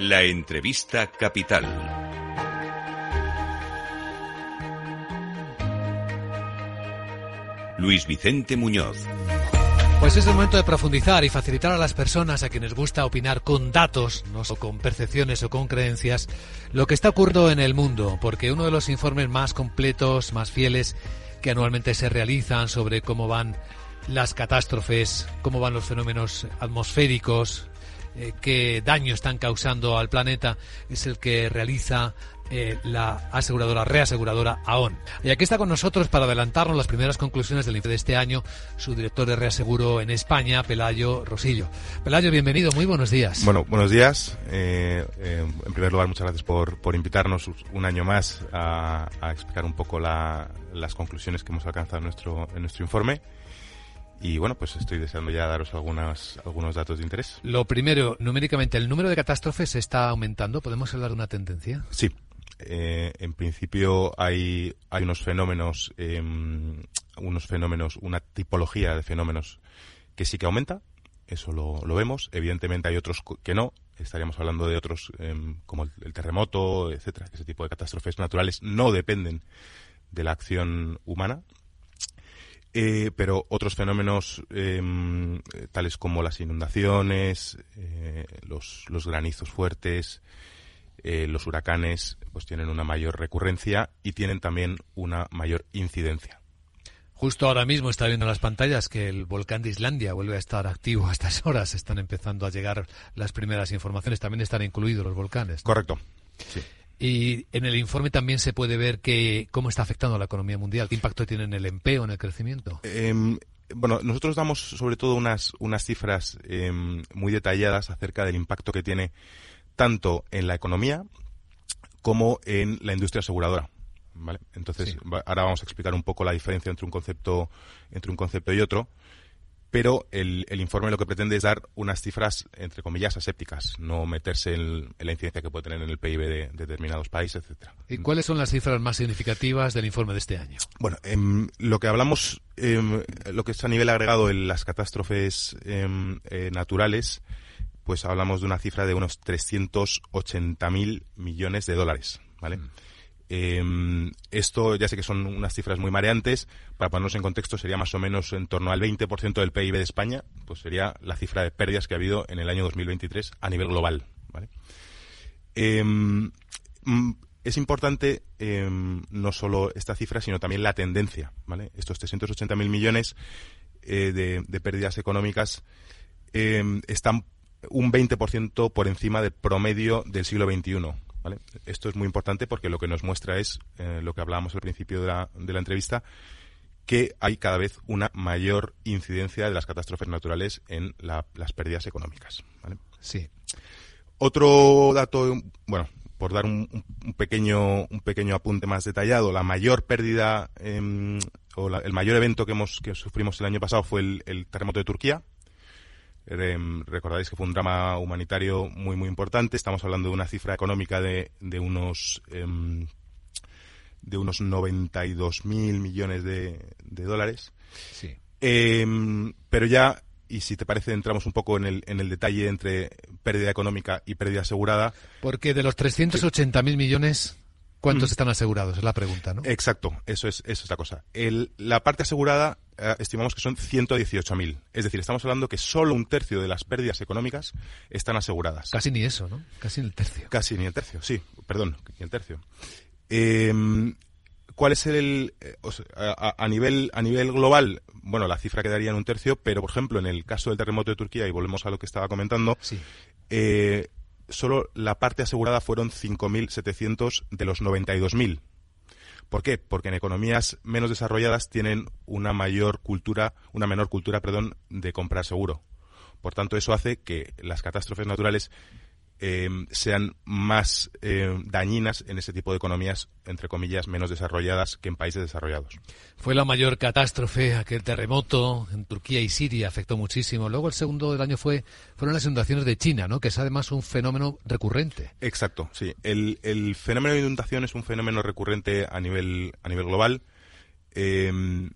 La entrevista capital. Luis Vicente Muñoz. Pues es el momento de profundizar y facilitar a las personas a quienes gusta opinar con datos, no con percepciones o con creencias, lo que está ocurriendo en el mundo, porque uno de los informes más completos, más fieles que anualmente se realizan sobre cómo van las catástrofes, cómo van los fenómenos atmosféricos, eh, qué daño están causando al planeta, es el que realiza eh, la aseguradora, reaseguradora AON. Y aquí está con nosotros para adelantarnos las primeras conclusiones del de este año su director de reaseguro en España, Pelayo Rosillo. Pelayo, bienvenido, muy buenos días. Bueno, buenos días. Eh, en primer lugar, muchas gracias por, por invitarnos un año más a, a explicar un poco la, las conclusiones que hemos alcanzado en nuestro, en nuestro informe. Y bueno, pues estoy deseando ya daros algunas, algunos datos de interés. Lo primero, numéricamente, ¿el número de catástrofes está aumentando? ¿Podemos hablar de una tendencia? Sí. Eh, en principio hay, hay unos fenómenos, eh, unos fenómenos, una tipología de fenómenos que sí que aumenta. Eso lo, lo vemos. Evidentemente hay otros que no. Estaríamos hablando de otros eh, como el, el, terremoto, etcétera. Ese tipo de catástrofes naturales no dependen de la acción humana, eh, pero otros fenómenos eh, tales como las inundaciones, eh, los, los, granizos fuertes, eh, los huracanes, pues tienen una mayor recurrencia y tienen también una mayor incidencia. Justo ahora mismo está viendo en las pantallas que el volcán de Islandia vuelve a estar activo a estas horas. Están empezando a llegar las primeras informaciones. También están incluidos los volcanes. Correcto. Sí. Y en el informe también se puede ver que cómo está afectando a la economía mundial, qué impacto tiene en el empleo, en el crecimiento. Eh, bueno, nosotros damos sobre todo unas, unas cifras eh, muy detalladas acerca del impacto que tiene tanto en la economía como en la industria aseguradora. ¿Vale? Entonces, sí. ahora vamos a explicar un poco la diferencia entre un concepto, entre un concepto y otro pero el, el, informe lo que pretende es dar unas cifras, entre comillas, asépticas, no meterse en, en la incidencia que puede tener en el PIB de, de determinados países, etcétera. ¿Y cuáles son las cifras más significativas del informe de este año? Bueno, eh, lo que hablamos, eh, lo que es a nivel agregado en las catástrofes eh, naturales, pues hablamos de una cifra de unos 380.000 millones de dólares, ¿vale? Mm. Eh, esto ya sé que son unas cifras muy mareantes. Para ponernos en contexto, sería más o menos en torno al 20% del PIB de España. Pues sería la cifra de pérdidas que ha habido en el año 2023 a nivel global. ¿vale? Eh, es importante eh, no solo esta cifra, sino también la tendencia. ¿vale? Estos 380.000 millones eh, de, pérdidas económicas están un 20% por encima del promedio del siglo XXI. ¿Vale? Esto es muy importante porque lo que nos muestra es eh, lo que hablábamos al principio de la, de la, entrevista, que hay cada vez una mayor incidencia de las catástrofes naturales en la, las pérdidas económicas. ¿vale? Sí. Otro dato, bueno, por dar un, un, pequeño, un pequeño apunte más detallado, la mayor pérdida eh, o la, el mayor evento que, hemos, que sufrimos el año pasado fue el, el terremoto de Turquía, recordáis que fue un drama humanitario muy muy importante. Estamos hablando de una cifra económica de, de unos eh, de unos 92 mil millones de, de, dólares. Sí. Eh, pero ya y si te parece entramos un poco en el, en el detalle entre pérdida económica y pérdida asegurada. Porque de los 380 mil millones ¿Cuántos mm. están asegurados? Es la pregunta, ¿no? Exacto, eso es, eso es la cosa. El, la parte asegurada eh, estimamos que son 118.000. Es decir, estamos hablando que solo un tercio de las pérdidas económicas están aseguradas. Casi ni eso, ¿no? Casi ni el tercio. Casi ni el tercio, sí, perdón, ni el tercio. Eh, ¿Cuál es el. Eh, o sea, a, a, nivel, a nivel global? Bueno, la cifra quedaría en un tercio, pero por ejemplo, en el caso del terremoto de Turquía, y volvemos a lo que estaba comentando, sí. eh, solo la parte asegurada fueron 5.700 de los 92.000. ¿Por qué? Porque en economías menos desarrolladas tienen una mayor cultura, una menor cultura, perdón, de comprar seguro. Por tanto, eso hace que las catástrofes naturales eh, sean más eh, dañinas en ese tipo de economías, entre comillas, menos desarrolladas que en países desarrollados. Fue la mayor catástrofe, aquel terremoto en Turquía y Siria afectó muchísimo. Luego el segundo del año fue fueron las inundaciones de China, ¿no? Que es además un fenómeno recurrente. Exacto, sí. El, el fenómeno de inundación es un fenómeno recurrente a nivel a nivel global. Eh,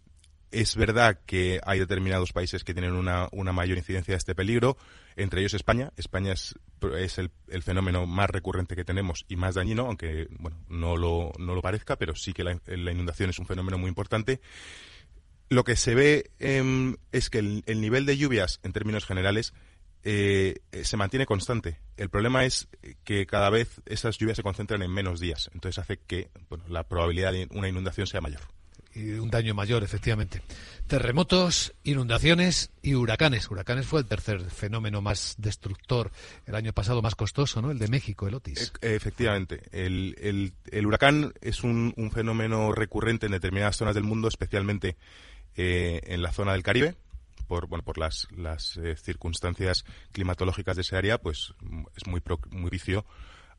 es verdad que hay determinados países que tienen una, una mayor incidencia de este peligro, entre ellos España. España es, es el, fenómeno más recurrente que tenemos y más dañino, aunque bueno, no, lo, no lo parezca, pero sí que la, inundación es un fenómeno muy importante. Lo que se ve eh, es que el, el, nivel de lluvias, en términos generales, eh, se mantiene constante. El problema es que cada vez esas lluvias se concentran en menos días. Entonces hace que la probabilidad de una inundación sea mayor y un daño mayor, efectivamente. Terremotos, inundaciones y huracanes. Huracanes fue el tercer fenómeno más destructor, el año pasado más costoso, ¿no? El de México, el Otis. E efectivamente. El, el, el huracán es un, un, fenómeno recurrente en determinadas zonas del mundo, especialmente eh, en la zona del Caribe. Por, bueno, por las, las eh, circunstancias climatológicas de ese área, pues es muy, pro, muy vicio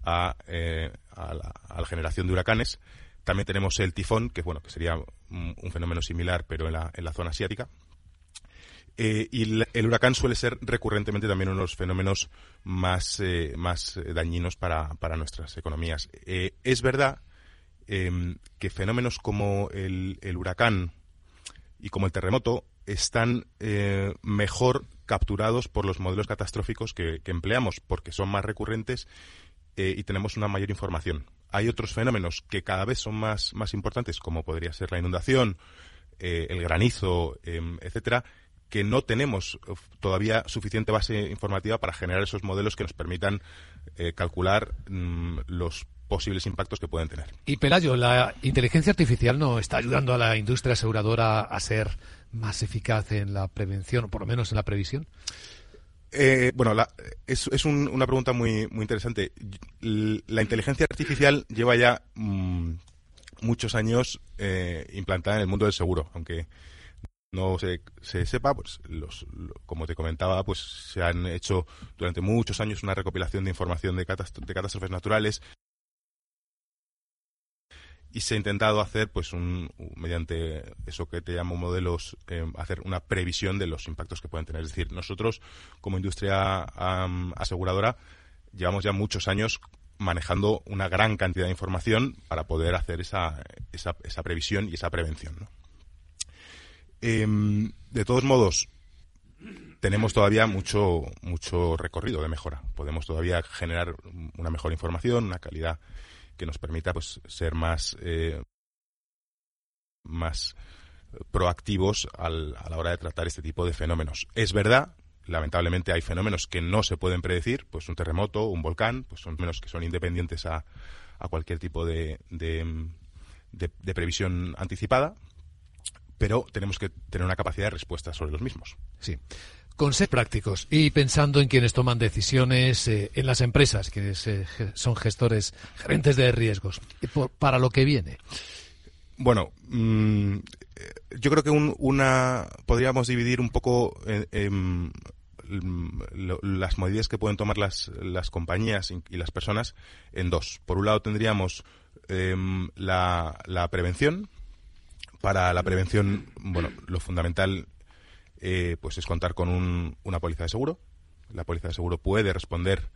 a, eh, a la generación de huracanes. También tenemos el tifón, que bueno, que sería un, fenómeno similar, pero en la, en la zona asiática. Eh, y el, huracán suele ser recurrentemente también uno de los fenómenos más, eh, más dañinos para, para, nuestras economías. Eh, es verdad em, que fenómenos como el, el, huracán y como el terremoto están eh, mejor capturados por los modelos catastróficos que empleamos, porque son más recurrentes y tenemos una mayor información hay otros fenómenos que cada vez son más, más importantes, como podría ser la inundación, eh, el granizo, eh, etcétera, que no tenemos todavía suficiente base informativa para generar esos modelos que nos permitan eh, calcular mmm, los posibles impactos que pueden tener. Y Pelayo, ¿la inteligencia artificial no está ayudando a la industria aseguradora a ser más eficaz en la prevención, o por lo menos en la previsión? Eh, bueno, la, es, es un, una pregunta muy, muy interesante. La inteligencia artificial lleva ya mmm, muchos años eh, implantada en el mundo del seguro, aunque no se, se sepa, pues los, lo, como te comentaba, pues se han hecho durante muchos años una recopilación de información de catástrofes naturales y se ha intentado hacer, pues, un, mediante eso que te llamo modelos, eh, hacer una previsión de los impactos que pueden tener. Es decir, nosotros, como industria aseguradora, llevamos ya muchos años manejando una gran cantidad de información para poder hacer esa, esa, esa previsión y esa prevención. Eh, de todos modos, tenemos todavía mucho, mucho recorrido de mejora. Podemos todavía generar una mejor información, una calidad que nos permita pues ser más eh, más proactivos al, a la hora de tratar este tipo de fenómenos. Es verdad, lamentablemente hay fenómenos que no se pueden predecir, pues un terremoto, un volcán, pues son fenómenos que son independientes a, a cualquier tipo de, de, de previsión anticipada, pero tenemos que tener una capacidad de respuesta sobre los mismos. Sí con ser prácticos y pensando en quienes toman decisiones eh, en las empresas, quienes eh, son gestores, gerentes de riesgos, por, para lo que viene. Bueno, mmm, yo creo que un, una podríamos dividir un poco en, en, lo, las medidas que pueden tomar las, las compañías y las personas en dos. Por un lado tendríamos eh, la, la prevención. Para la prevención, bueno, lo fundamental eh, pues es contar con un, una póliza de seguro. La póliza de seguro puede responder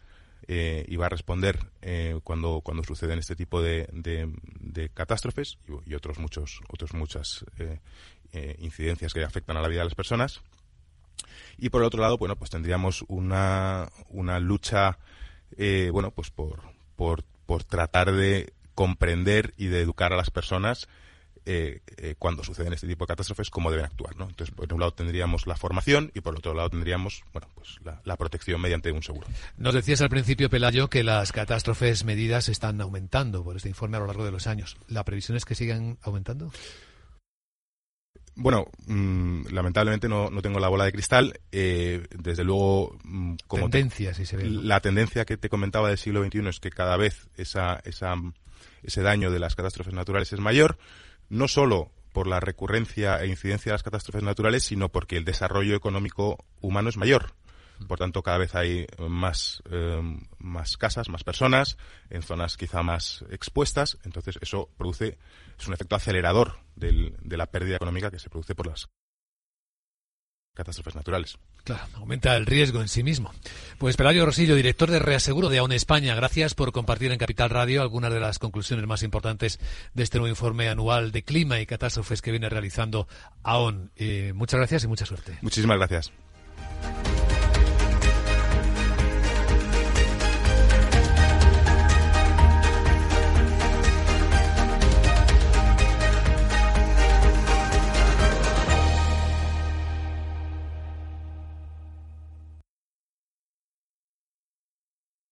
eh, y va a responder eh, cuando, cuando suceden este tipo de, de, de catástrofes y, otros muchos otros muchas eh, eh, incidencias que afectan a la vida de las personas. Y por el otro lado, bueno, pues tendríamos una, una lucha, bueno, pues por, por tratar de comprender y de educar a las personas eh, eh, cuando suceden este tipo de catástrofes, cómo deben actuar. ¿no? Entonces, por un lado tendríamos la formación y por otro lado tendríamos bueno, pues la, la, protección mediante un seguro. Nos decías al principio, Pelayo, que las catástrofes medidas están aumentando por este informe a lo largo de los años. ¿La previsión es que sigan aumentando? Bueno, mmm, lamentablemente no, no, tengo la bola de cristal. Eh, desde luego, mmm, como tendencia, te, si se ve. La tendencia que te comentaba del siglo XXI es que cada vez esa, esa, ese daño de las catástrofes naturales es mayor no solo por la recurrencia e incidencia de las catástrofes naturales, sino porque el desarrollo económico humano es mayor. Por tanto, cada vez hay más, eh, más casas, más personas, en zonas quizá más expuestas. Entonces, eso produce, es un efecto acelerador de la pérdida económica que se produce por las catástrofes naturales. Claro, aumenta el riesgo en sí mismo. Pues Pelayo Rosillo, director de Reaseguro de AON España, gracias por compartir en Capital Radio algunas de las conclusiones más importantes de este nuevo informe anual de clima y catástrofes que viene realizando AON. Eh, muchas gracias y mucha suerte. Muchísimas gracias.